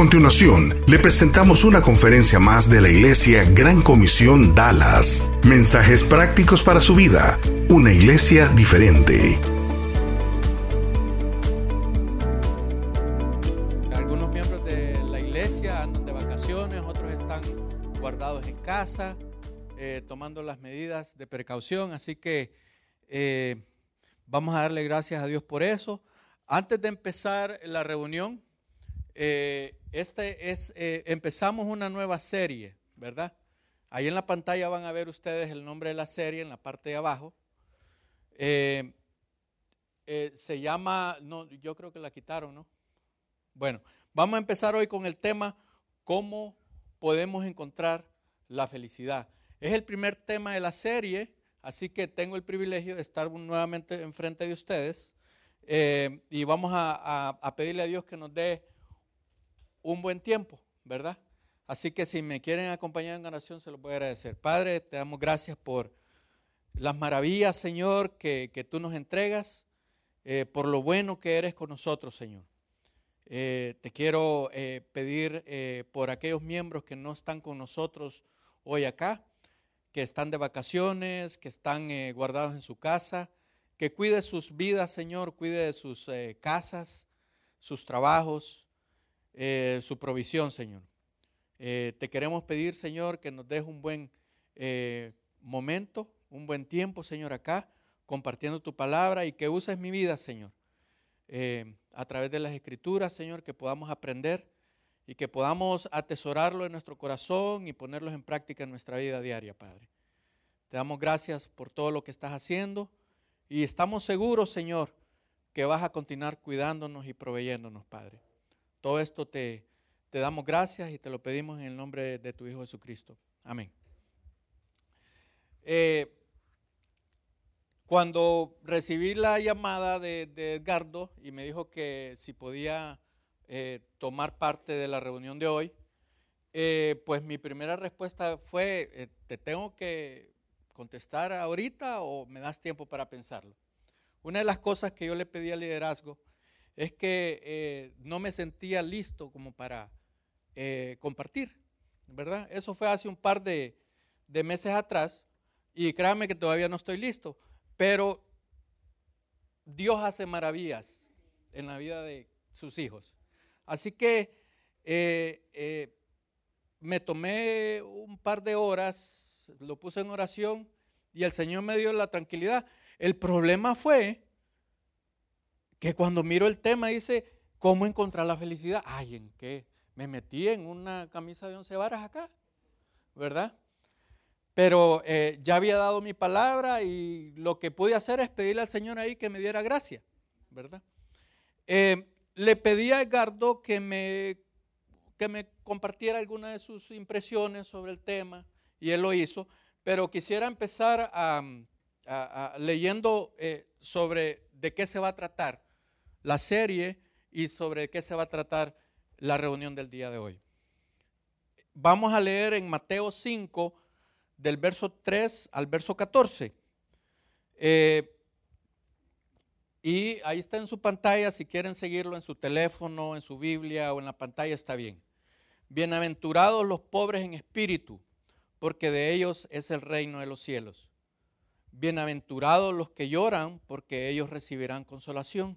A continuación, le presentamos una conferencia más de la Iglesia Gran Comisión Dallas. Mensajes prácticos para su vida. Una iglesia diferente. Algunos miembros de la iglesia andan de vacaciones, otros están guardados en casa, eh, tomando las medidas de precaución, así que eh, vamos a darle gracias a Dios por eso. Antes de empezar la reunión, eh, este es, eh, empezamos una nueva serie, ¿verdad? Ahí en la pantalla van a ver ustedes el nombre de la serie en la parte de abajo. Eh, se llama, no, yo creo que la quitaron, ¿no? Bueno, vamos a empezar hoy con el tema cómo podemos encontrar la felicidad. Es el primer tema de la serie, así que tengo el privilegio de estar nuevamente enfrente de ustedes y vamos a, a pedirle a Dios que nos dé un buen tiempo, ¿verdad? Así que si me quieren acompañar en oración, se lo voy a agradecer. Padre, te damos gracias por las maravillas, Señor, que, tú nos entregas, eh, por lo bueno que eres con nosotros, Señor. Eh, te quiero eh, pedir por aquellos miembros que no están con nosotros hoy acá, que están de vacaciones, que están guardados en su casa, que cuide sus vidas, Señor, cuide de sus casas, sus trabajos, eh, su provisión, Señor. Eh, te queremos pedir, Señor, que nos des un buen eh, momento, un buen tiempo, Señor, acá, compartiendo tu palabra y que uses mi vida, Señor, a través de las escrituras, Señor, que podamos aprender y que podamos atesorarlo en nuestro corazón y ponerlos en práctica en nuestra vida diaria, Padre. Te damos gracias por todo lo que estás haciendo y estamos seguros, Señor, que vas a continuar cuidándonos y proveyéndonos, Padre. Todo esto te, te damos gracias y te lo pedimos en el nombre de tu Hijo Jesucristo. Amén. Eh, cuando recibí la llamada de, Edgardo y me dijo que si podía eh, tomar parte de la reunión de hoy, eh, pues mi primera respuesta fue, ¿te tengo que contestar ahorita o me das tiempo para pensarlo? Una de las cosas que yo le pedí al liderazgo es que eh, no me sentía listo como para eh, compartir, ¿verdad? Eso fue hace un par de, meses atrás y créanme que todavía no estoy listo, pero Dios hace maravillas en la vida de sus hijos. Así que eh, me tomé un par de horas, lo puse en oración y el Señor me dio la tranquilidad. El problema fue que cuando miro el tema dice, ¿cómo encontrar la felicidad? Ay, ¿en qué? Me metí en una camisa de once varas acá, ¿verdad? Pero eh, ya había dado mi palabra y lo que pude hacer es pedirle al Señor ahí que me diera gracia, ¿verdad? Eh, le pedí a Edgardo que me, que me compartiera alguna de sus impresiones sobre el tema y él lo hizo, pero quisiera empezar leyendo eh, sobre de qué se va a tratar la serie y sobre qué se va a tratar la reunión del día de hoy. Vamos a leer en Mateo 5, del verso 3 al verso 14. Eh, y ahí está en su pantalla, si quieren seguirlo en su teléfono, en su Biblia o en la pantalla, está bien. Bienaventurados los pobres en espíritu, porque de ellos es el reino de los cielos. Bienaventurados los que lloran, porque ellos recibirán consolación.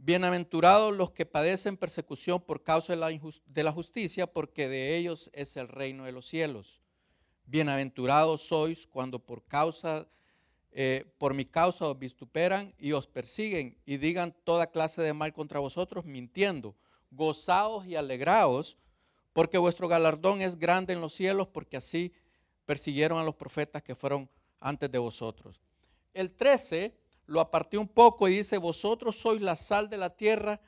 Bienaventurados los que padecen persecución por causa de la, justicia, porque de ellos es el reino de los cielos. Bienaventurados sois cuando por causa eh, por mi causa os vituperan y os persiguen y digan toda clase de mal contra vosotros mintiendo. Gozaos y alegraos, porque vuestro galardón es grande en los cielos, porque así persiguieron a los profetas que fueron antes de vosotros. El 13 lo aparté un poco y dice, vosotros sois la sal de la tierra,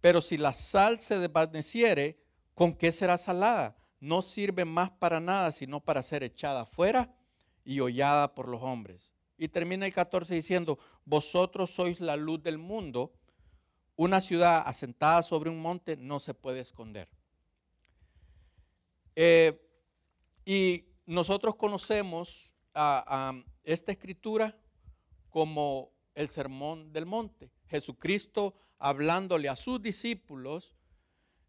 pero si la sal se desvaneciere, ¿con qué será salada? No sirve más para nada, sino para ser echada fuera y hollada por los hombres. Y termina el 14 diciendo, vosotros sois la luz del mundo. Una ciudad asentada sobre un monte no se puede esconder. Eh, y nosotros conocemos a, esta escritura como el sermón del monte. Jesucristo hablándole a sus discípulos,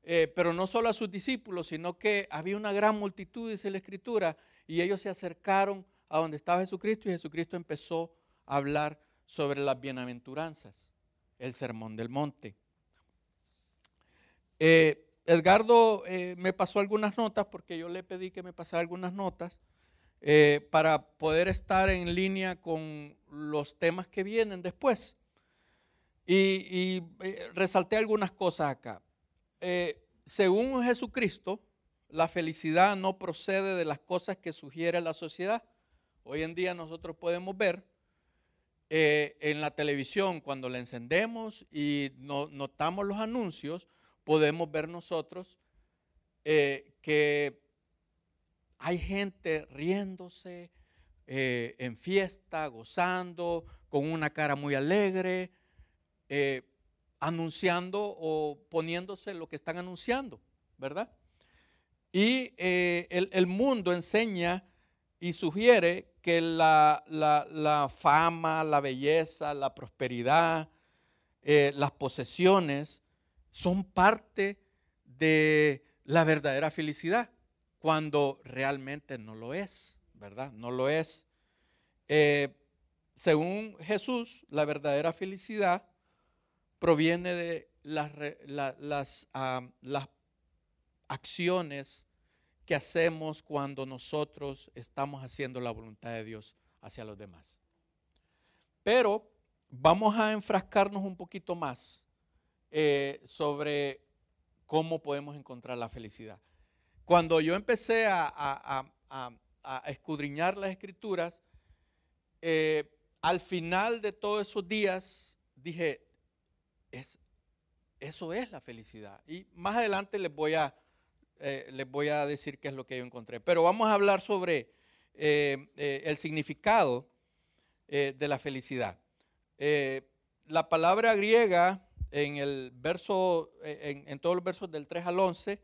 eh, pero no solo a sus discípulos, sino que había una gran multitud, dice la escritura, y ellos se acercaron a donde estaba Jesucristo y Jesucristo empezó a hablar sobre las bienaventuranzas, el sermón del monte. Eh, Edgardo eh, me pasó algunas notas porque yo le pedí que me pasara algunas notas eh, para poder estar en línea con los temas que vienen después. Y, resalté algunas cosas acá. según Jesucristo, la felicidad no procede de las cosas que sugiere la sociedad, Hoy en día nosotros podemos ver eh, en la televisión, cuando la encendemos y notamos los anuncios, podemos ver nosotros eh, que hay gente riéndose eh, en fiesta, gozando, con una cara muy alegre, anunciando o poniéndose lo que están anunciando, ¿verdad? Y el, el mundo enseña y sugiere que la, fama, la belleza, la prosperidad, eh, las posesiones son parte de la verdadera felicidad, cuando realmente no lo es, ¿verdad? No lo es. Eh, según Jesús, la verdadera felicidad proviene de las, acciones que hacemos cuando nosotros estamos haciendo la voluntad de Dios hacia los demás. Pero vamos a enfrascarnos un poquito más eh, sobre cómo podemos encontrar la felicidad. Cuando yo empecé a, escudriñar las escrituras, eh, al final de todos esos días dije, es, eso es la felicidad. Y más adelante les voy a eh, les voy a decir qué es lo que yo encontré. Pero vamos a hablar sobre eh, el significado de la felicidad. la palabra griega en el verso, en, todos los versos del 3 al 11,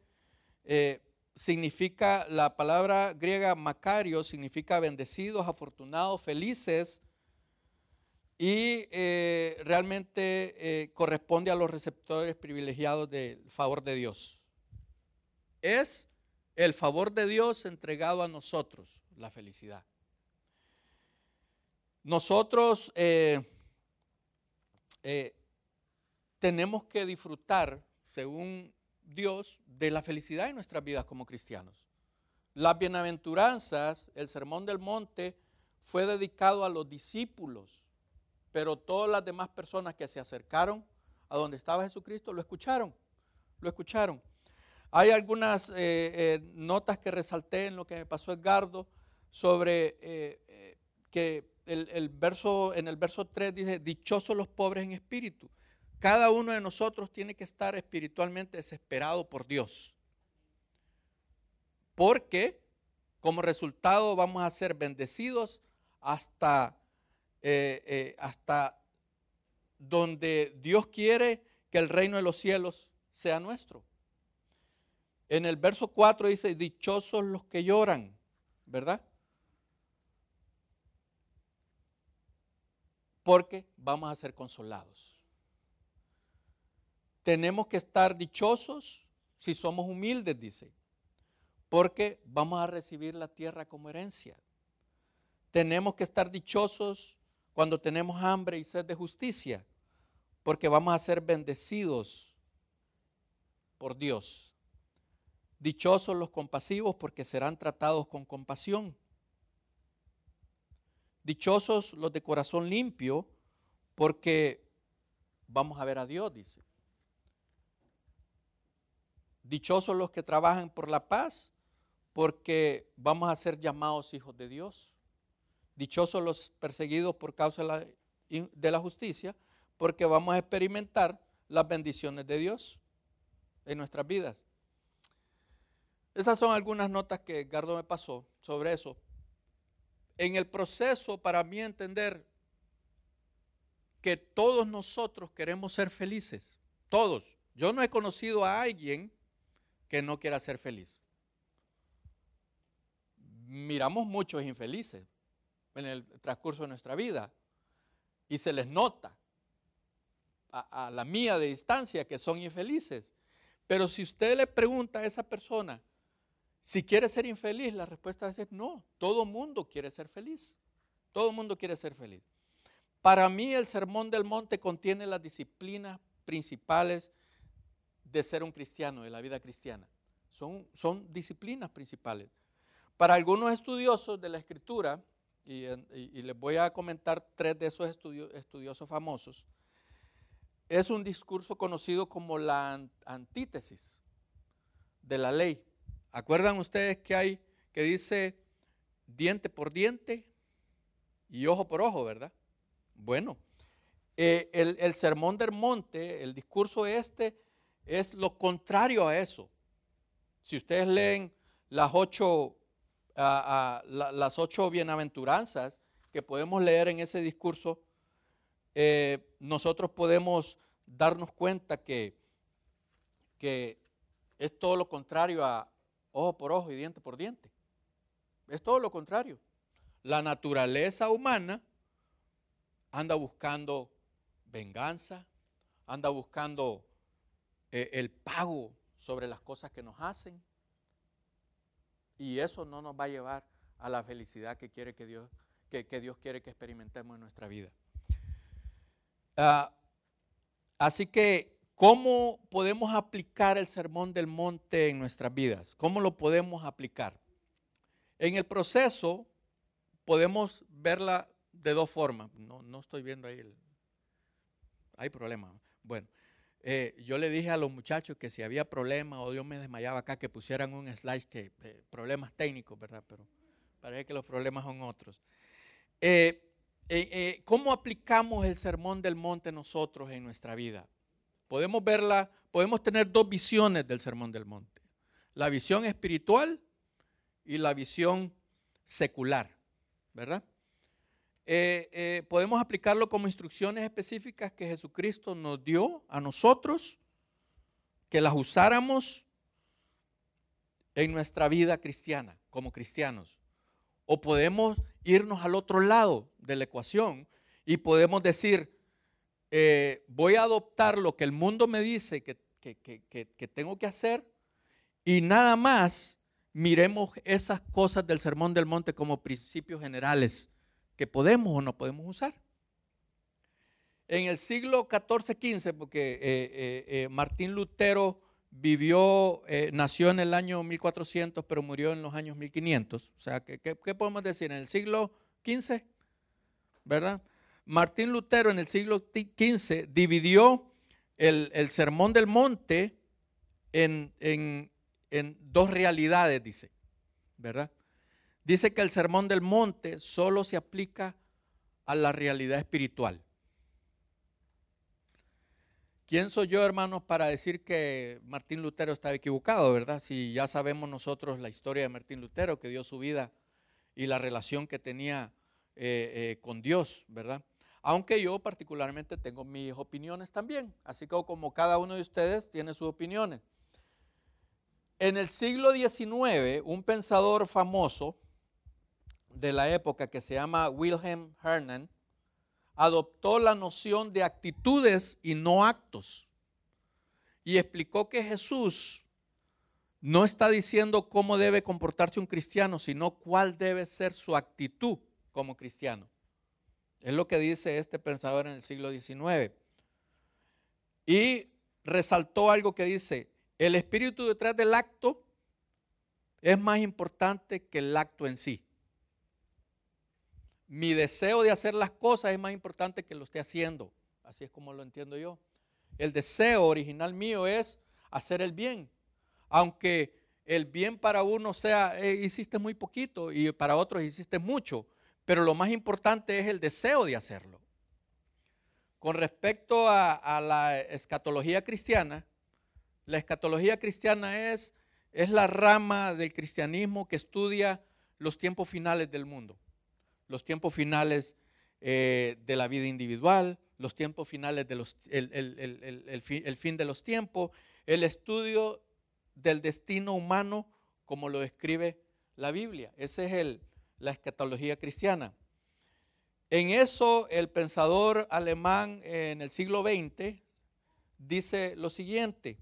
significa, la palabra griega macario significa bendecidos, afortunados, felices, y realmente corresponde a los receptores privilegiados del favor de Dios es el favor de Dios entregado a nosotros, la felicidad. Nosotros eh, eh, tenemos que disfrutar, según Dios, de la felicidad en nuestras vidas como cristianos. Las bienaventuranzas, el sermón del monte, fue dedicado a los discípulos, pero todas las demás personas que se acercaron a donde estaba Jesucristo lo escucharon, lo escucharon. Hay algunas eh, eh, notas que resalté en lo que me pasó Edgardo sobre eh, que el, verso, en el verso 3 dice, dichosos los pobres en espíritu. Cada uno de nosotros tiene que estar espiritualmente desesperado por Dios. Porque como resultado vamos a ser bendecidos hasta, hasta donde Dios quiere que el reino de los cielos sea nuestro. En el verso 4 dice, dichosos los que lloran, ¿verdad? Porque vamos a ser consolados. Tenemos que estar dichosos si somos humildes, dice, porque vamos a recibir la tierra como herencia. Tenemos que estar dichosos cuando tenemos hambre y sed de justicia, porque vamos a ser bendecidos por Dios. Dichosos los compasivos porque serán tratados con compasión. Dichosos los de corazón limpio, porque vamos a ver a Dios, dice. Dichosos los que trabajan por la paz, porque vamos a ser llamados hijos de Dios. Dichosos los perseguidos por causa de la, justicia, porque vamos a experimentar las bendiciones de Dios en nuestras vidas. Esas son algunas notas que Edgardo me pasó sobre eso. En el proceso, para mí entender que todos nosotros queremos ser felices, todos. Yo no he conocido a alguien que no quiera ser feliz. Miramos muchos infelices en el transcurso de nuestra vida y se les nota a, la mía de distancia que son infelices. Pero si usted le pregunta a esa persona si quiere ser infeliz, la respuesta es no. Todo mundo quiere ser feliz. Todo mundo quiere ser feliz. Para mí el Sermón del Monte contiene las disciplinas principales de ser un cristiano, de la vida cristiana. Son, son disciplinas principales. Para algunos estudiosos de la escritura, y, les voy a comentar tres de esos estudiosos famosos, es un discurso conocido como la antítesis de la ley. ¿Acuerdan ustedes que hay que dice diente por diente y ojo por ojo, verdad? Bueno, eh, el, el sermón del monte, el discurso este, es lo contrario a eso. Si ustedes leen las ocho, las ocho bienaventuranzas que podemos leer en ese discurso, eh, nosotros podemos darnos cuenta que, que es todo lo contrario a ojo por ojo y diente por diente. Es todo lo contrario. La naturaleza humana anda buscando venganza, anda buscando eh, el pago sobre las cosas que nos hacen. Y eso no nos va a llevar a la felicidad que, quiere que, Dios, que, Dios quiere que experimentemos en nuestra vida. Ah, así que, ¿cómo podemos aplicar el sermón del monte en nuestras vidas? ¿Cómo lo podemos aplicar? En el proceso podemos verla de dos formas. No, no estoy viendo ahí el... Hay problema. Bueno, eh, yo le dije a los muchachos que si había problemas o Dios me desmayaba acá, que pusieran un slide que eh, problemas técnicos, ¿verdad? Pero parece que los problemas son otros. Eh, ¿Cómo aplicamos el sermón del monte nosotros en nuestra vida? Podemos verla, podemos tener dos visiones del sermón del monte. La visión espiritual y la visión secular, ¿verdad? Eh, eh, podemos aplicarlo como instrucciones específicas que Jesucristo nos dio a nosotros, que las usáramos en nuestra vida cristiana, como cristianos. O podemos irnos al otro lado de la ecuación y podemos decir, eh, voy a adoptar lo que el mundo me dice que, que tengo que hacer y nada más miremos esas cosas del Sermón del Monte como principios generales que podemos o no podemos usar. En el siglo XIV-XV, porque eh, eh, eh, Martín Lutero vivió, nació en el año 1400, pero murió en los años 1500. O sea, ¿qué, podemos decir? En el siglo XV, ¿verdad? Martín Lutero en el siglo XV dividió el, sermón del monte en, en dos realidades, dice, ¿verdad? Dice que el sermón del monte solo se aplica a la realidad espiritual. ¿Quién soy yo, hermanos, para decir que Martín Lutero estaba equivocado, verdad? Si ya sabemos nosotros la historia de Martín Lutero, que dio su vida y la relación que tenía eh, eh, con Dios, ¿verdad? Aunque yo particularmente tengo mis opiniones también, así como cada uno de ustedes tiene sus opiniones. En el siglo XIX, un pensador famoso de la época que se llama Wilhelm Hernan, adoptó la noción de actitudes y no actos. Y explicó que Jesús no está diciendo cómo debe comportarse un cristiano, sino cuál debe ser su actitud como cristiano. Es lo que dice este pensador en el siglo XIX. Y resaltó algo que dice, el espíritu detrás del acto es más importante que el acto en sí. Mi deseo de hacer las cosas es más importante que lo esté haciendo. Así es como lo entiendo yo. El deseo original mío es hacer el bien. Aunque el bien para uno sea, eh, hiciste muy poquito y para otros hiciste mucho. Pero lo más importante es el deseo de hacerlo. Con respecto a, la escatología cristiana, la escatología cristiana es, es la rama del cristianismo que estudia los tiempos finales del mundo, los tiempos finales eh, de la vida individual, los tiempos finales de los, el, fin, de los tiempos, el estudio del destino humano como lo describe la Biblia. Esa es la escatología cristiana. En eso el pensador alemán en el siglo XX dice lo siguiente,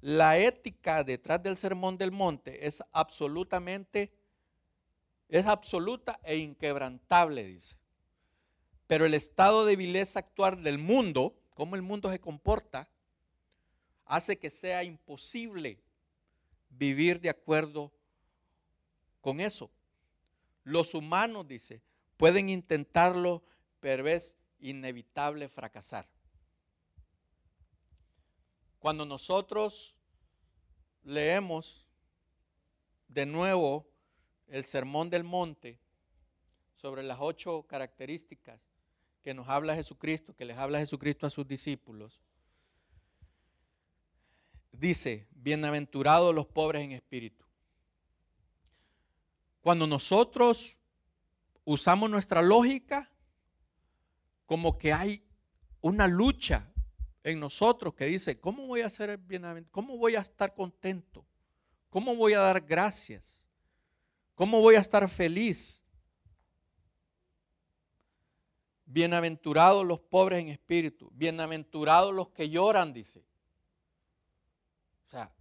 la ética detrás del sermón del monte es absolutamente, es absoluta e inquebrantable, dice. Pero el estado de vileza actual del mundo, cómo el mundo se comporta, hace que sea imposible vivir de acuerdo con eso. Los humanos, dice, pueden intentarlo, pero es inevitable fracasar. Cuando nosotros leemos de nuevo el Sermón del Monte sobre las ocho características que nos habla Jesucristo, que les habla Jesucristo a sus discípulos, dice, bienaventurados los pobres en espíritu. Cuando nosotros usamos nuestra lógica como que hay una lucha en nosotros que dice, ¿cómo voy a ser bienaventurado? ¿Cómo voy a estar contento? ¿Cómo voy a dar gracias? ¿Cómo voy a estar feliz? Bienaventurados los pobres en espíritu, bienaventurados los que lloran, dice. O sea,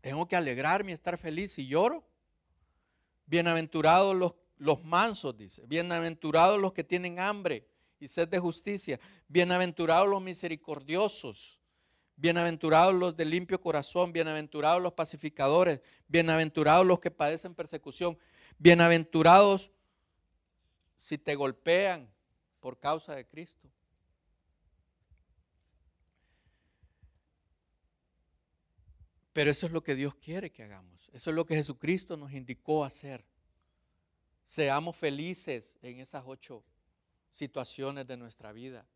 tengo que alegrarme y estar feliz si lloro. Bienaventurados los los mansos, dice. Bienaventurados los que tienen hambre y sed de justicia. Bienaventurados los misericordiosos. Bienaventurados los de limpio corazón. Bienaventurados los pacificadores. Bienaventurados los que padecen persecución. Bienaventurados si te golpean por causa de Cristo. Pero eso es lo que Dios quiere que hagamos. Eso es lo que Jesucristo nos indicó hacer. Seamos felices en esas ocho situaciones de nuestra vida.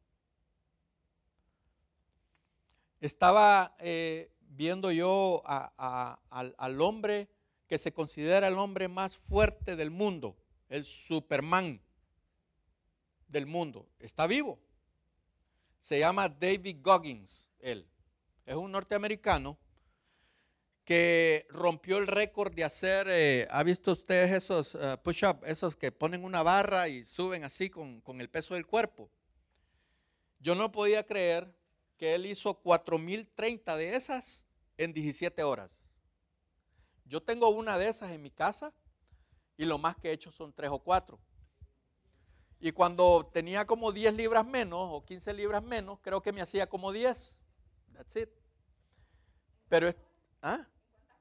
Estaba eh, viendo yo al, hombre que se considera el hombre más fuerte del mundo, el Superman del mundo. Está vivo. Se llama David Goggins, él. Es un norteamericano que rompió el récord de hacer, eh, ¿ha visto ustedes esos uh, push-up, esos que ponen una barra y suben así con, con, el peso del cuerpo? Yo no podía creer que él hizo 4030 de esas en 17 horas. Yo tengo una de esas en mi casa y lo más que he hecho son 3 o 4. Y cuando tenía como 10 libras menos o 15 libras menos, creo que me hacía como 10. That's it. Pero, ¿ah?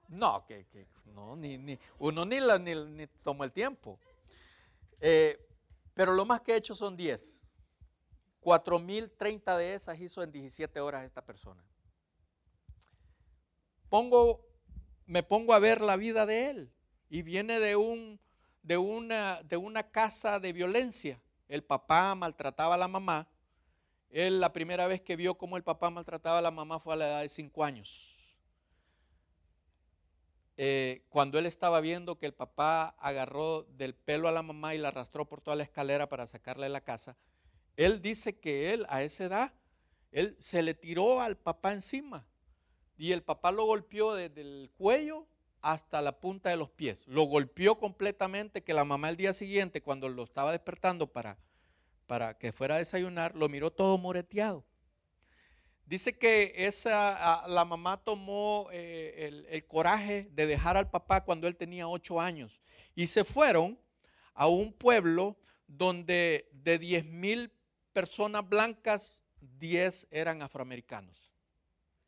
No, que, no, ni, uno ni, ni, tomó el tiempo. Eh, pero lo más que he hecho son 10. 4.030 de esas hizo en 17 horas esta persona. Pongo, me pongo a ver la vida de él y viene de, un, de, una, de una casa de violencia. El papá maltrataba a la mamá. Él la primera vez que vio cómo el papá maltrataba a la mamá fue a la edad de 5 años. Eh, cuando él estaba viendo que el papá agarró del pelo a la mamá y la arrastró por toda la escalera para sacarla de la casa, él dice que él a esa edad, él se le tiró al papá encima y el papá lo golpeó desde el cuello hasta la punta de los pies. Lo golpeó completamente que la mamá el día siguiente, cuando lo estaba despertando para, para que fuera a desayunar, lo miró todo moreteado. Dice que esa, la mamá tomó eh, el, coraje de dejar al papá cuando él tenía ocho años y se fueron a un pueblo donde de 10 mil personas blancas, 10 eran afroamericanos.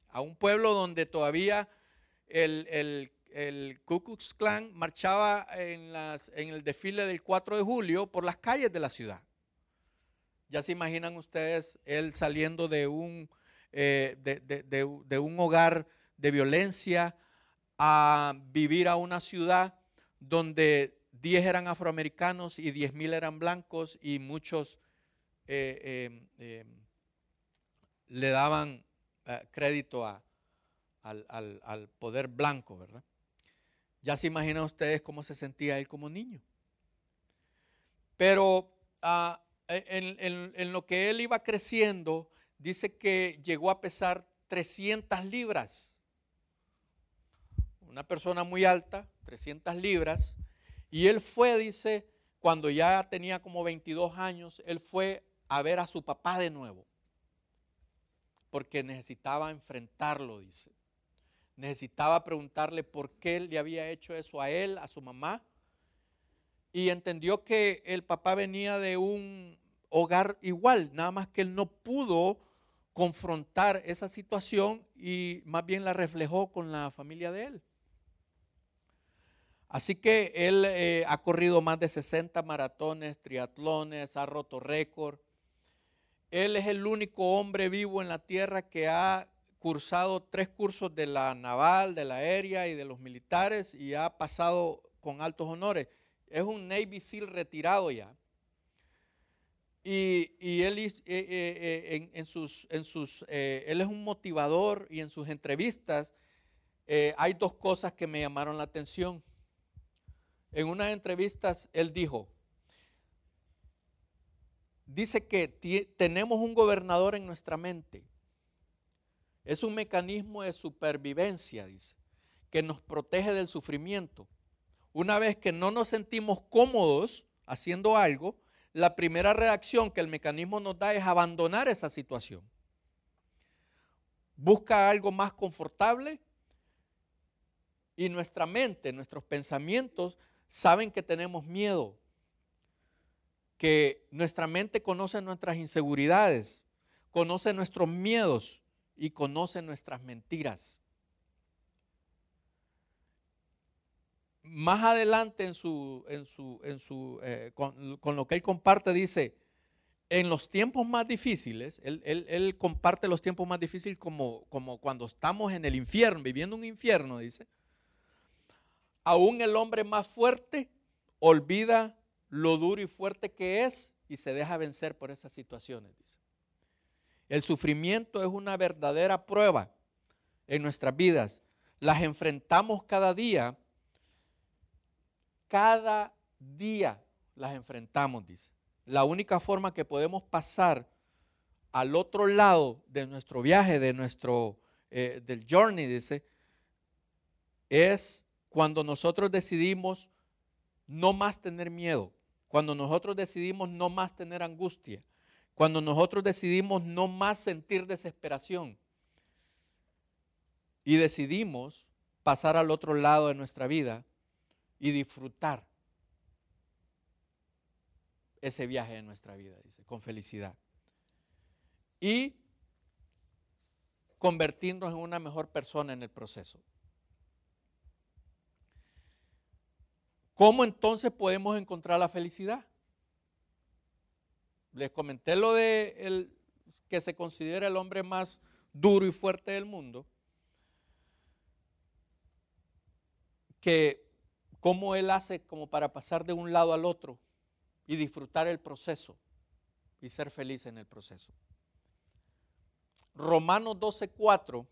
A un pueblo donde todavía el, el Ku Klux Klan marchaba en, las, en el desfile del 4 de julio por las calles de la ciudad. Ya se imaginan ustedes él saliendo de un, eh, de, un hogar de violencia a vivir a una ciudad donde 10 eran afroamericanos y 10 mil eran blancos y muchos eh, eh, le daban crédito al, al, poder blanco, ¿verdad? Ya se imaginan ustedes cómo se sentía él como niño. Pero ah, en, lo que él iba creciendo, dice que llegó a pesar 300 libras. Una persona muy alta, 300 libras. Y él fue, dice, cuando ya tenía como 22 años, él fue a ver a su papá de nuevo. Porque necesitaba enfrentarlo, dice. Necesitaba preguntarle por qué le había hecho eso a él, a su mamá. Y entendió que el papá venía de un hogar igual, nada más que él no pudo confrontar esa situación y más bien la reflejó con la familia de él. Así que él eh, ha corrido más de 60 maratones, triatlones, ha roto récord. Él es el único hombre vivo en la tierra que ha cursado tres cursos de la naval, de la aérea y de los militares y ha pasado con altos honores. Es un Navy SEAL retirado ya. Y, él, eh, eh, sus, en sus, eh, él es un motivador y en sus entrevistas hay dos cosas que me llamaron la atención. En unas entrevistas él dijo, dice que tenemos un gobernador en nuestra mente. Es un mecanismo de supervivencia, dice, que nos protege del sufrimiento. Una vez que no nos sentimos cómodos haciendo algo, la primera reacción que el mecanismo nos da es abandonar esa situación. Busca algo más confortable y nuestra mente, nuestros pensamientos saben que tenemos miedo, que nuestra mente conoce nuestras inseguridades, conoce nuestros miedos y conoce nuestras mentiras. más adelante en su, en su, en su, eh, con, lo que él comparte, dice, en los tiempos más difíciles, él, comparte los tiempos más difíciles como, como cuando estamos en el infierno, viviendo un infierno, dice, aún el hombre más fuerte olvida lo duro y fuerte que es y se deja vencer por esas situaciones, dice. El sufrimiento es una verdadera prueba en nuestras vidas. Las enfrentamos cada día cada día las enfrentamos, dice. La única forma que podemos pasar al otro lado de nuestro viaje, de nuestro, eh, del journey, dice, es cuando nosotros decidimos no más tener miedo, cuando nosotros decidimos no más tener angustia, cuando nosotros decidimos no más sentir desesperación y decidimos pasar al otro lado de nuestra vida y disfrutar ese viaje de nuestra vida, dice, con felicidad. Y convertirnos en una mejor persona en el proceso. ¿Cómo entonces podemos encontrar la felicidad? Les comenté lo de el que se considera el hombre más duro y fuerte del mundo, que cómo Él hace como para pasar de un lado al otro y disfrutar el proceso y ser feliz en el proceso. Romanos 12:4,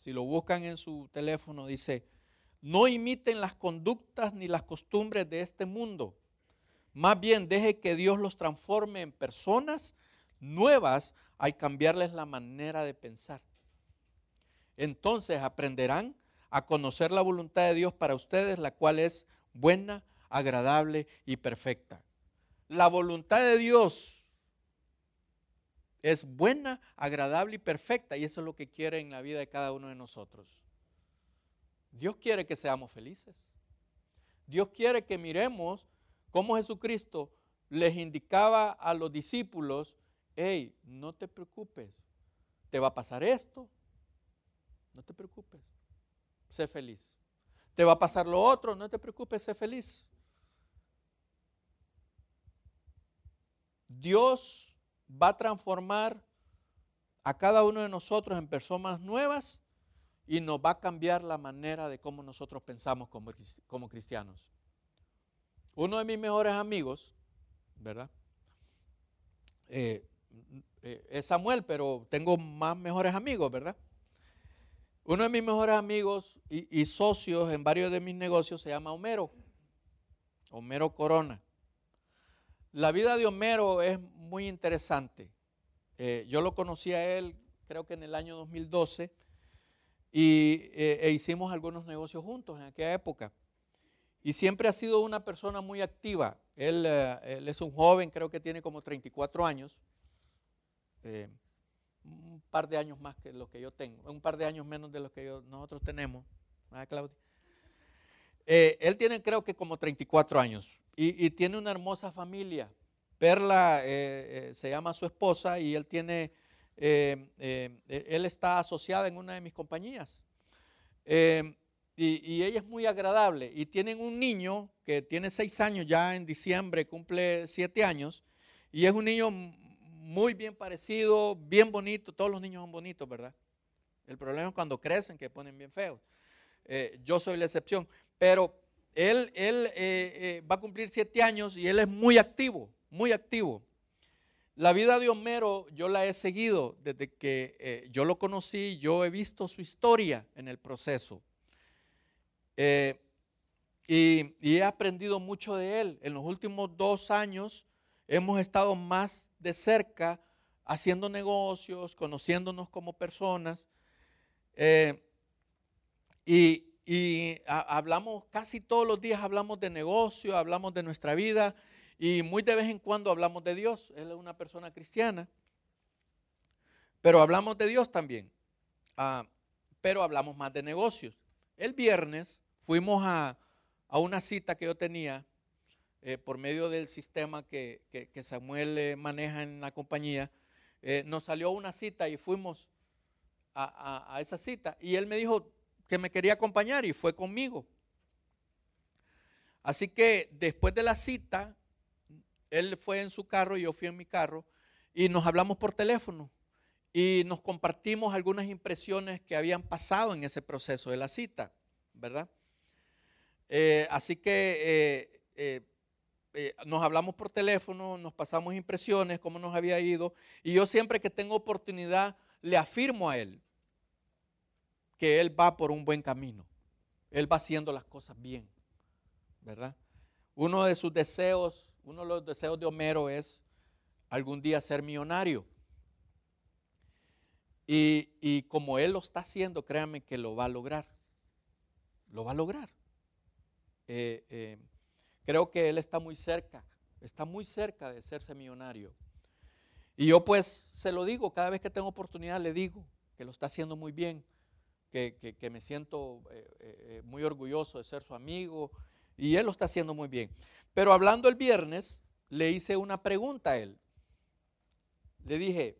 si lo buscan en su teléfono, dice, no imiten las conductas ni las costumbres de este mundo, más bien deje que Dios los transforme en personas nuevas al cambiarles la manera de pensar. Entonces aprenderán a conocer la voluntad de Dios para ustedes, la cual es buena, agradable y perfecta. La voluntad de Dios es buena, agradable y perfecta, y eso es lo que quiere en la vida de cada uno de nosotros. Dios quiere que seamos felices. Dios quiere que miremos cómo Jesucristo les indicaba a los discípulos, hey, no te preocupes, te va a pasar esto, no te preocupes sé feliz. te va a pasar lo otro, no te preocupes, sé feliz. Dios va a transformar a cada uno de nosotros en personas nuevas y nos va a cambiar la manera de cómo nosotros pensamos como, como cristianos. Uno de mis mejores amigos, ¿verdad? Eh, eh, es Samuel, pero tengo más mejores amigos, ¿verdad? Uno de mis mejores amigos y, socios en varios de mis negocios se llama Homero, Homero Corona. La vida de Homero es muy interesante. Eh, yo lo conocí a él creo que en el año 2012 y, e hicimos algunos negocios juntos en aquella época. Y siempre ha sido una persona muy activa. Él, él es un joven, creo que tiene como 34 años. Eh, un par de años más que lo que yo tengo, un par de años menos de lo que nosotros tenemos, Claudia? Eh, él tiene creo que como 34 años y, tiene una hermosa familia. Perla eh, se llama su esposa y él tiene, él está asociada en una de mis compañías. Y, y, ella es muy agradable. Y tienen un niño que tiene seis años, ya en diciembre cumple siete años. Y es un niño muy bien parecido, bien bonito. Todos los niños son bonitos, ¿verdad? El problema es cuando crecen que ponen bien feos. Eh, yo soy la excepción. Pero él, él eh, eh, va a cumplir siete años y él es muy activo, muy activo. La vida de Homero yo la he seguido desde que yo lo conocí, yo he visto su historia en el proceso. y, he aprendido mucho de él. En los últimos dos años hemos estado más de cerca haciendo negocios, conociéndonos como personas. Eh, y, hablamos casi todos los días, hablamos de negocio, hablamos de nuestra vida y muy de vez en cuando hablamos de Dios. Él es una persona cristiana, pero hablamos de Dios también. Ah, pero hablamos más de negocios. El viernes fuimos a, a una cita que yo tenía eh, por medio del sistema que, Samuel eh, maneja en la compañía, eh, nos salió una cita y fuimos a, esa cita. Y él me dijo que me quería acompañar y fue conmigo. Así que después de la cita, él fue en su carro y yo fui en mi carro y nos hablamos por teléfono y nos compartimos algunas impresiones que habían pasado en ese proceso de la cita, ¿verdad? así que eh, nos hablamos por teléfono, nos pasamos impresiones, cómo nos había ido, y yo siempre que tengo oportunidad le afirmo a él que él va por un buen camino, él va haciendo las cosas bien, ¿verdad? Uno de sus deseos, uno de los deseos de Homero es algún día ser millonario. Y, como él lo está haciendo, créanme que lo va a lograr. Lo va a lograr. Eh, eh, Creo que él está muy cerca, está muy cerca de serse millonario. Y yo pues se lo digo, cada vez que tengo oportunidad le digo que lo está haciendo muy bien, que, me siento eh, muy orgulloso de ser su amigo y él lo está haciendo muy bien. Pero hablando el viernes, le hice una pregunta a él. Le dije,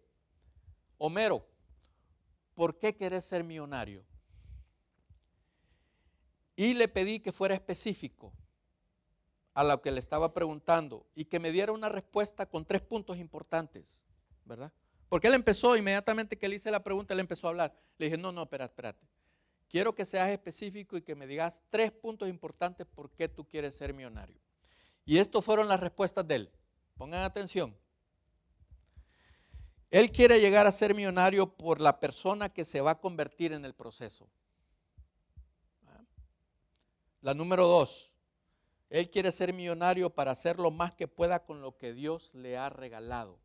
Homero, ¿por qué querés ser millonario? Y le pedí que fuera específico a lo que le estaba preguntando y que me diera una respuesta con tres puntos importantes, ¿verdad? Porque él empezó inmediatamente que le hice la pregunta, él empezó a hablar. Le dije, no, no, espérate, espérate. Quiero que seas específico y que me digas tres puntos importantes por qué tú quieres ser millonario. Y estas fueron las respuestas de él. Pongan atención. Él quiere llegar a ser millonario por la persona que se va a convertir en el proceso. La número dos, él quiere ser millonario para hacer lo más que pueda con lo que Dios le ha regalado.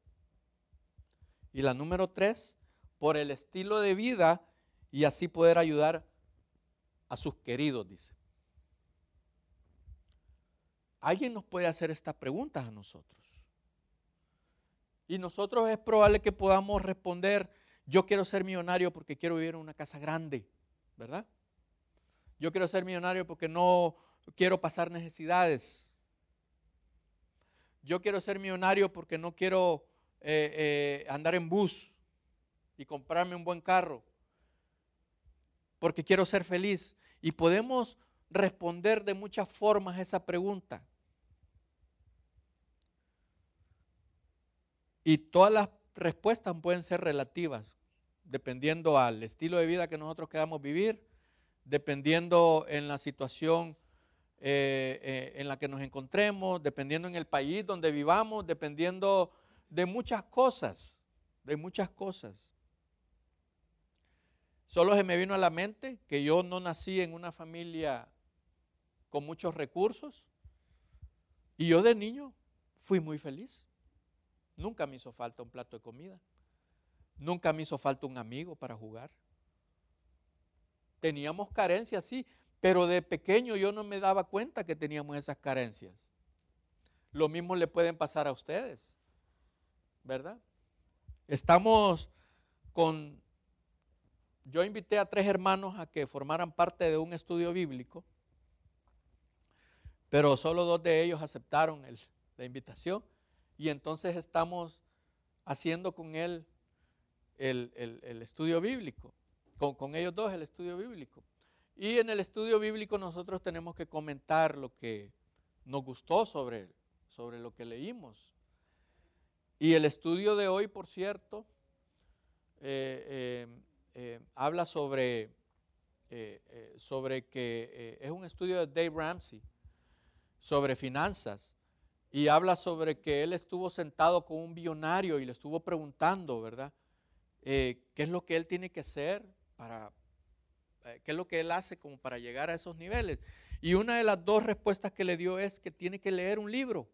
Y la número tres, por el estilo de vida y así poder ayudar a sus queridos, dice. Alguien nos puede hacer estas preguntas a nosotros. Y nosotros es probable que podamos responder, yo quiero ser millonario porque quiero vivir en una casa grande, ¿verdad? Yo quiero ser millonario porque no quiero pasar necesidades. Yo quiero ser millonario porque no quiero eh, eh, andar en bus y comprarme un buen carro. Porque quiero ser feliz. Y podemos responder de muchas formas esa pregunta. Y todas las respuestas pueden ser relativas, dependiendo al estilo de vida que nosotros queramos vivir, dependiendo en la situación eh, eh, en la que nos encontremos, dependiendo en el país donde vivamos, dependiendo de muchas cosas, de muchas cosas. Solo se me vino a la mente que yo no nací en una familia con muchos recursos y yo de niño fui muy feliz. Nunca me hizo falta un plato de comida. Nunca me hizo falta un amigo para jugar. Teníamos carencias, sí, pero de pequeño yo no me daba cuenta que teníamos esas carencias. Lo mismo le pueden pasar a ustedes, ¿verdad? Estamos con... Yo invité a tres hermanos a que formaran parte de un estudio bíblico, pero solo dos de ellos aceptaron la invitación y entonces estamos haciendo con él el, estudio bíblico, con, ellos dos el estudio bíblico. Y en el estudio bíblico nosotros tenemos que comentar lo que nos gustó sobre, sobre lo que leímos. Y el estudio de hoy, por cierto, eh, eh, eh, habla sobre, sobre que es un estudio de Dave Ramsey, sobre finanzas y habla sobre que él estuvo sentado con un billonario y le estuvo preguntando, ¿verdad? Eh, ¿Qué es lo que él tiene que hacer para, eh, qué es lo que él hace como para llegar a esos niveles? Y una de las dos respuestas que le dio es que tiene que leer un libro.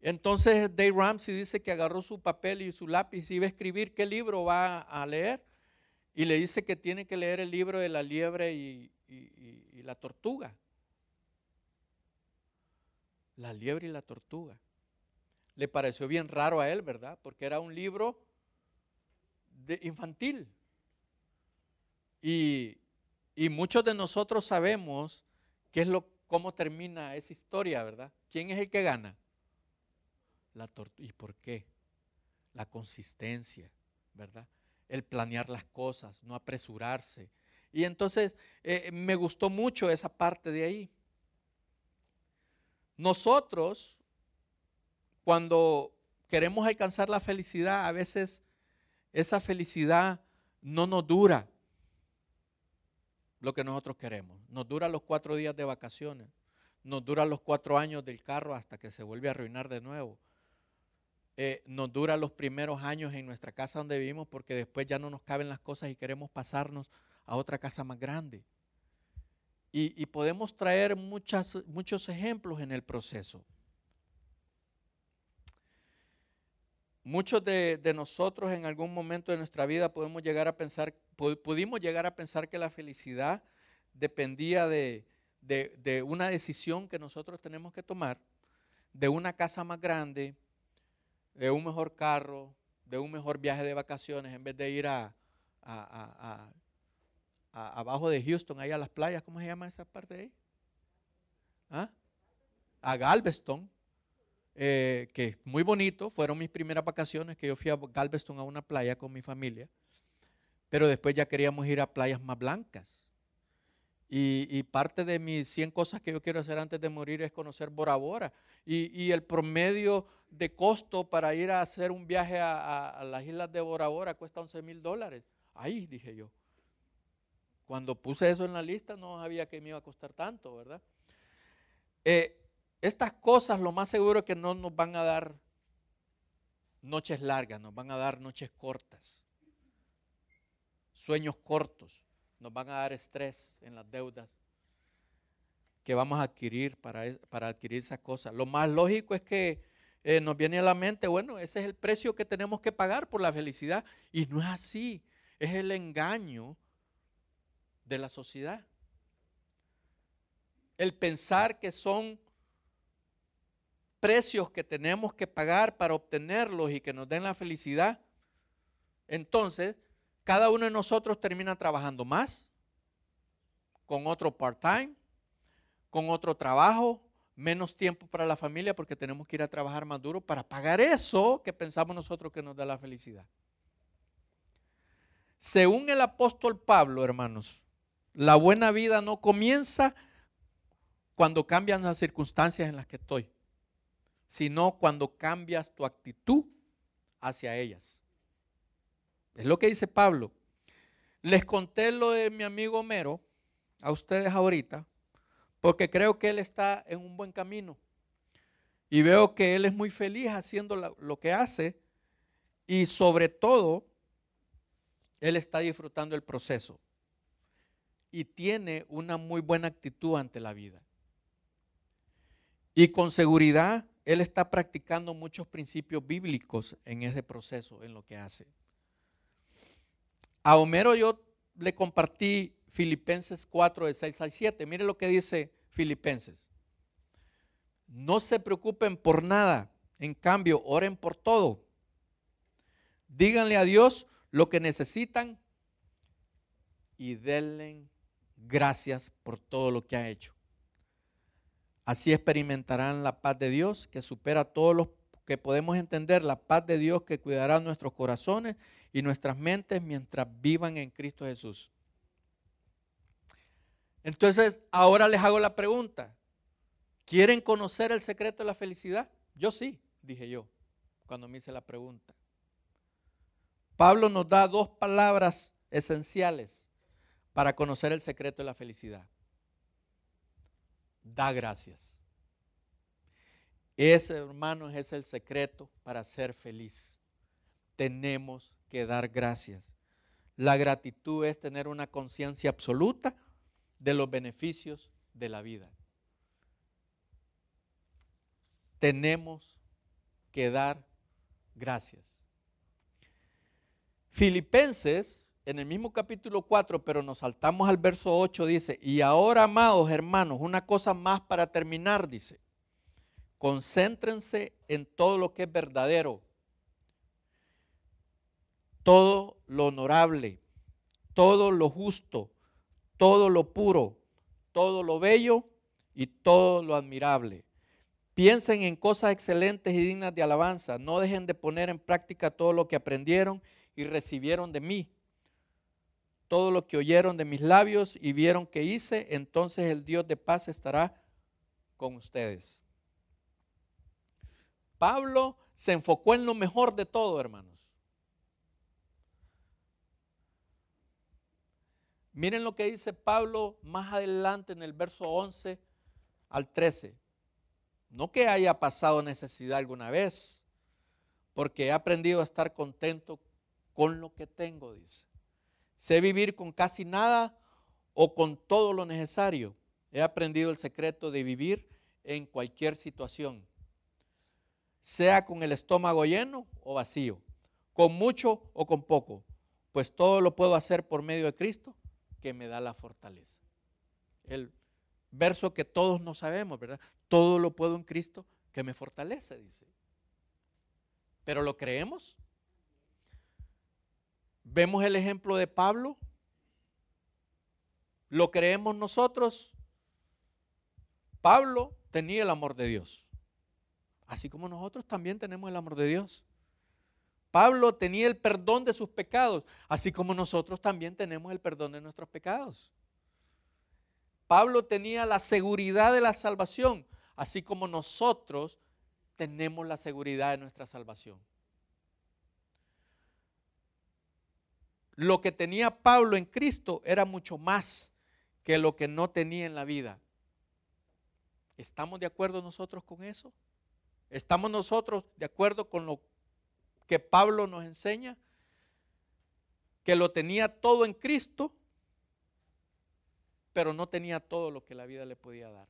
Entonces Dave Ramsey dice que agarró su papel y su lápiz y iba a escribir qué libro va a leer. Y le dice que tiene que leer el libro de la liebre y la tortuga. La liebre y la tortuga. Le pareció bien raro a él, ¿verdad? Porque era un libro de infantil. Y, muchos de nosotros sabemos qué es lo, cómo termina esa historia, ¿verdad? ¿Quién es el que gana? La tortuga. ¿Y por qué? La consistencia, ¿verdad? El planear las cosas, no apresurarse. Y entonces eh, me gustó mucho esa parte de ahí. Nosotros, cuando queremos alcanzar la felicidad, a veces esa felicidad no nos dura lo que nosotros queremos. Nos dura los cuatro días de vacaciones. Nos dura los cuatro años del carro hasta que se vuelve a arruinar de nuevo. Eh, nos dura los primeros años en nuestra casa donde vivimos porque después ya no nos caben las cosas y queremos pasarnos a otra casa más grande. Y, podemos traer muchos ejemplos en el proceso. Muchos de, nosotros en algún momento de nuestra vida podemos llegar a pensar, pudimos llegar a pensar que la felicidad dependía de, una decisión que nosotros tenemos que tomar, de una casa más grande, de un mejor carro, de un mejor viaje de vacaciones, en vez de ir a abajo de Houston, ahí a las playas, ¿cómo se llama esa parte de ahí? ¿Ah? A Galveston, eh, que es muy bonito, fueron mis primeras vacaciones que yo fui a Galveston a una playa con mi familia, pero después ya queríamos ir a playas más blancas. Y, parte de mis 100 cosas que yo quiero hacer antes de morir es conocer Bora Bora. Y, el promedio de costo para ir a hacer un viaje a, a las islas de Bora Bora cuesta 11 mil dólares. Ahí dije yo. Cuando puse eso en la lista no sabía que me iba a costar tanto, ¿verdad? Eh, estas cosas lo más seguro es que no nos van a dar noches largas, nos van a dar noches cortas, sueños cortos, nos van a dar estrés en las deudas que vamos a adquirir para, para adquirir esas cosas. Lo más lógico es que eh, nos viene a la mente, bueno, ese es el precio que tenemos que pagar por la felicidad. Y no es así, es el engaño de la sociedad. El pensar que son precios que tenemos que pagar para obtenerlos y que nos den la felicidad, entonces cada uno de nosotros termina trabajando más, con otro part-time, con otro trabajo, menos tiempo para la familia porque tenemos que ir a trabajar más duro para pagar eso que pensamos nosotros que nos da la felicidad. Según el apóstol Pablo, hermanos, La buena vida no comienza cuando cambian las circunstancias en las que estoy, sino cuando cambias tu actitud hacia ellas. Es lo que dice Pablo. Les conté lo de mi amigo Homero a ustedes ahorita, porque creo que él está en un buen camino. Y veo que él es muy feliz haciendo lo que hace y sobre todo, él está disfrutando el proceso y tiene una muy buena actitud ante la vida. Y con seguridad, él está practicando muchos principios bíblicos en ese proceso, en lo que hace. A Homero yo le compartí Filipenses 4 de 6 al 7. Mire lo que dice Filipenses. No se preocupen por nada, en cambio, oren por todo. Díganle a Dios lo que necesitan y denle gracias por todo lo que ha hecho. Así experimentarán la paz de Dios que supera todo lo que podemos entender, la paz de Dios que cuidará nuestros corazones y nuestras mentes mientras vivan en Cristo Jesús. Entonces, ahora les hago la pregunta. ¿Quieren conocer el secreto de la felicidad? Yo sí, dije yo, cuando me hice la pregunta. Pablo nos da dos palabras esenciales para conocer el secreto de la felicidad da gracias. Ese, hermanos, es el secreto para ser feliz. Tenemos que dar gracias. La gratitud es tener una conciencia absoluta de los beneficios de la vida. Tenemos que dar gracias. Filipenses en el mismo capítulo 4, pero nos saltamos al verso 8, dice, y ahora, amados hermanos, una cosa más para terminar, dice, concéntrense en todo lo que es verdadero, todo lo honorable, todo lo justo, todo lo puro, todo lo bello y todo lo admirable. Piensen en cosas excelentes y dignas de alabanza. No dejen de poner en práctica todo lo que aprendieron y recibieron de mí todo lo que oyeron de mis labios y vieron que hice, entonces el Dios de paz estará con ustedes. Pablo se enfocó en lo mejor de todo, hermanos. Miren lo que dice Pablo más adelante en el verso 11 al 13. No que haya pasado necesidad alguna vez, porque he aprendido a estar contento con lo que tengo, dice. Sé vivir con casi nada o con todo lo necesario. He aprendido el secreto de vivir en cualquier situación, sea con el estómago lleno o vacío, con mucho o con poco, pues todo lo puedo hacer por medio de Cristo que me da la fortaleza. El verso que todos no sabemos, ¿verdad? Todo lo puedo en Cristo que me fortalece, dice. ¿Pero lo creemos? Vemos el ejemplo de Pablo. ¿Lo creemos nosotros? Pablo tenía el amor de Dios. Así como nosotros también tenemos el amor de Dios. Pablo tenía el perdón de sus pecados, así como nosotros también tenemos el perdón de nuestros pecados. Pablo tenía la seguridad de la salvación, así como nosotros tenemos la seguridad de nuestra salvación. Lo que tenía Pablo en Cristo era mucho más que lo que no tenía en la vida. ¿Estamos de acuerdo nosotros con eso? ¿Estamos nosotros de acuerdo con lo que Pablo nos enseña? Que lo tenía todo en Cristo, pero no tenía todo lo que la vida le podía dar.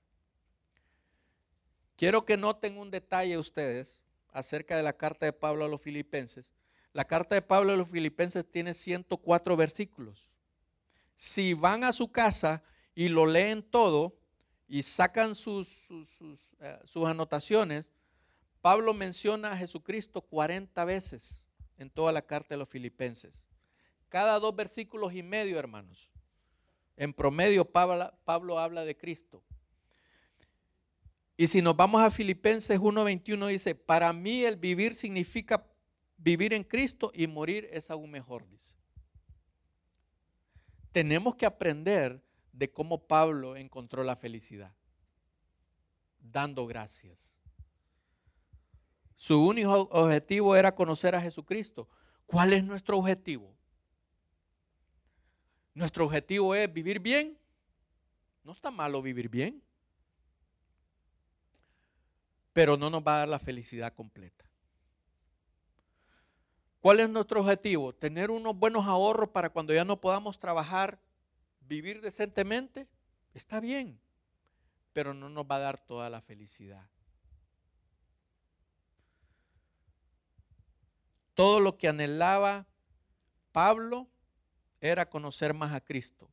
Quiero que noten un detalle ustedes acerca de la carta de Pablo a los filipenses la carta de Pablo a los filipenses tiene 104 versículos. Si van a su casa y lo leen todo y sacan sus, eh, sus, anotaciones, Pablo menciona a Jesucristo 40 veces en toda la carta de los filipenses. Cada dos versículos y medio, hermanos. En promedio, Pablo, Pablo habla de Cristo. Y si nos vamos a Filipenses 1.21, dice, para mí el vivir significa vivir en Cristo y morir es aún mejor, dice. Tenemos que aprender de cómo Pablo encontró la felicidad, dando gracias. Su único objetivo era conocer a Jesucristo. ¿Cuál es nuestro objetivo? Nuestro objetivo es vivir bien. No está malo vivir bien, pero no nos va a dar la felicidad completa. ¿Cuál es nuestro objetivo? Tener unos buenos ahorros para cuando ya no podamos trabajar, vivir decentemente. Está bien, pero no nos va a dar toda la felicidad. Todo lo que anhelaba Pablo era conocer más a Cristo.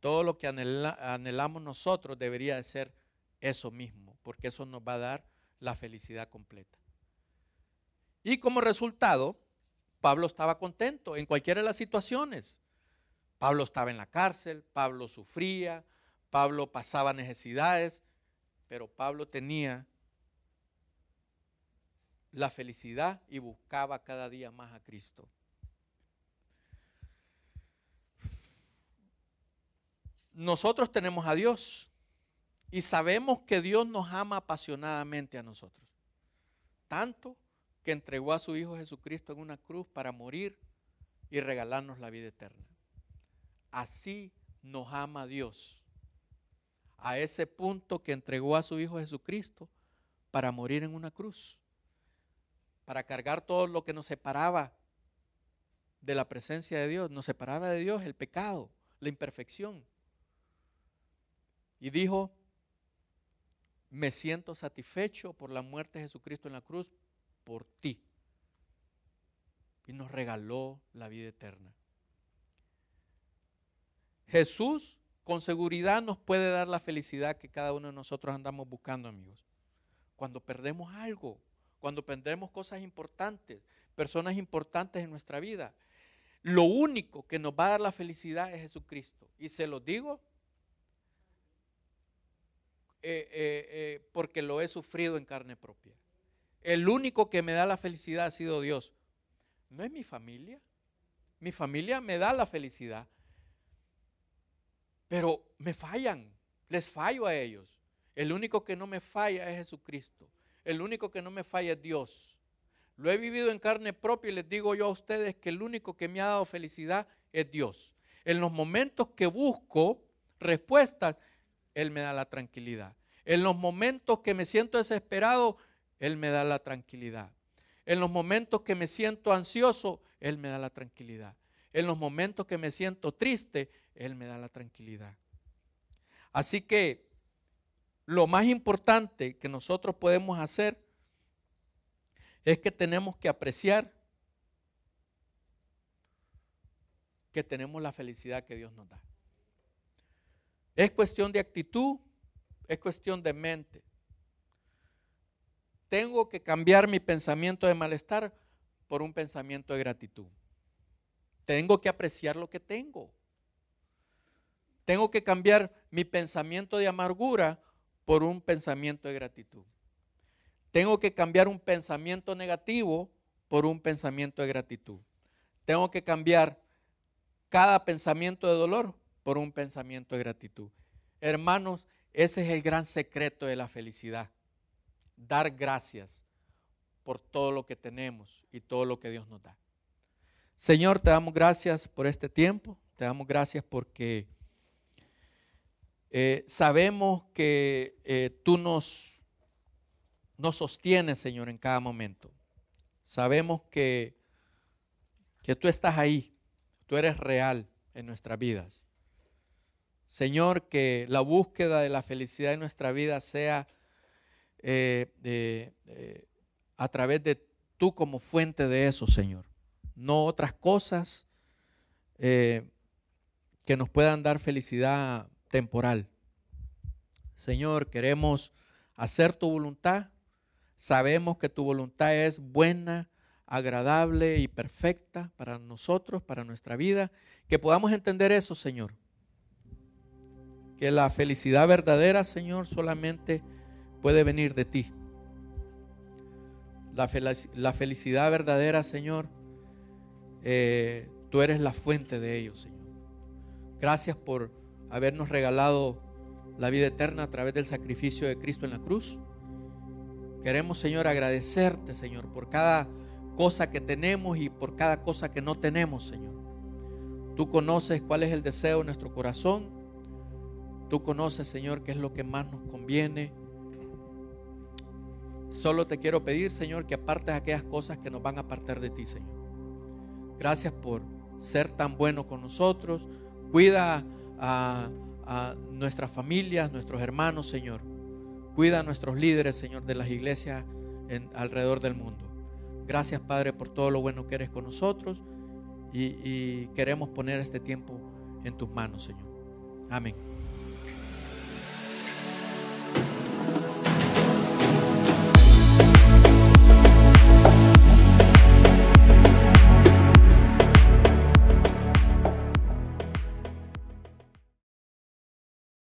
Todo lo que anhelamos nosotros debería de ser eso mismo, porque eso nos va a dar la felicidad completa. Y como resultado, Pablo estaba contento en cualquiera de las situaciones. Pablo estaba en la cárcel, Pablo sufría, Pablo pasaba necesidades, pero Pablo tenía la felicidad y buscaba cada día más a Cristo. Nosotros tenemos a Dios y sabemos que Dios nos ama apasionadamente a nosotros. Tanto que entregó a su Hijo Jesucristo en una cruz para morir y regalarnos la vida eterna. Así nos ama Dios. A ese punto que entregó a su Hijo Jesucristo para morir en una cruz. Para cargar todo lo que nos separaba de la presencia de Dios. Nos separaba de Dios el pecado, la imperfección. Y dijo, me siento satisfecho por la muerte de Jesucristo en la cruz por ti. Y nos regaló la vida eterna. Jesús con seguridad nos puede dar la felicidad que cada uno de nosotros andamos buscando, amigos. Cuando perdemos algo, cuando perdemos cosas importantes, personas importantes en nuestra vida. Lo único que nos va a dar la felicidad es Jesucristo. Y se lo digo eh, eh, eh, porque lo he sufrido en carne propia. El único que me da la felicidad ha sido Dios. No es mi familia. Mi familia me da la felicidad. Pero me fallan. Les fallo a ellos. El único que no me falla es Jesucristo. El único que no me falla es Dios. Lo he vivido en carne propia y les digo yo a ustedes que el único que me ha dado felicidad es Dios. En los momentos que busco respuestas, Él me da la tranquilidad. En los momentos que me siento desesperado, él me da la tranquilidad. En los momentos que me siento ansioso, Él me da la tranquilidad. En los momentos que me siento triste, Él me da la tranquilidad. Así que lo más importante que nosotros podemos hacer es que tenemos que apreciar que tenemos la felicidad que Dios nos da. Es cuestión de actitud, es cuestión de mente tengo que cambiar mi pensamiento de malestar por un pensamiento de gratitud. Tengo que apreciar lo que tengo. Tengo que cambiar mi pensamiento de amargura por un pensamiento de gratitud. Tengo que cambiar un pensamiento negativo por un pensamiento de gratitud. Tengo que cambiar cada pensamiento de dolor por un pensamiento de gratitud. Hermanos, ese es el gran secreto de la felicidad dar gracias por todo lo que tenemos y todo lo que Dios nos da. Señor, te damos gracias por este tiempo, te damos gracias porque eh, sabemos que eh, tú nos, nos sostienes, Señor, en cada momento. Sabemos que, que tú estás ahí, tú eres real en nuestras vidas. Señor, que la búsqueda de la felicidad en nuestra vida sea eh, a través de tú como fuente de eso, Señor. No otras cosas eh, que nos puedan dar felicidad temporal. Señor, queremos hacer tu voluntad. Sabemos que tu voluntad es buena, agradable y perfecta para nosotros, para nuestra vida. Que podamos entender eso, Señor. Que la felicidad verdadera, Señor, solamente puede venir de ti. La, felicidad verdadera, Señor, eh, tú eres la fuente de ellos, Señor. Gracias por habernos regalado la vida eterna a través del sacrificio de Cristo en la cruz. Queremos, Señor, agradecerte, Señor, por cada cosa que tenemos y por cada cosa que no tenemos, Señor. Tú conoces cuál es el deseo de nuestro corazón. Tú conoces, Señor, qué es lo que más nos conviene. Solo te quiero pedir, Señor, que apartes aquellas cosas que nos van a apartar de ti, Señor. Gracias por ser tan bueno con nosotros. Cuida a, nuestras familias, nuestros hermanos, Señor. Cuida a nuestros líderes, Señor, de las iglesias alrededor del mundo. Gracias, Padre, por todo lo bueno que eres con nosotros y queremos poner este tiempo en tus manos, Señor. Amén.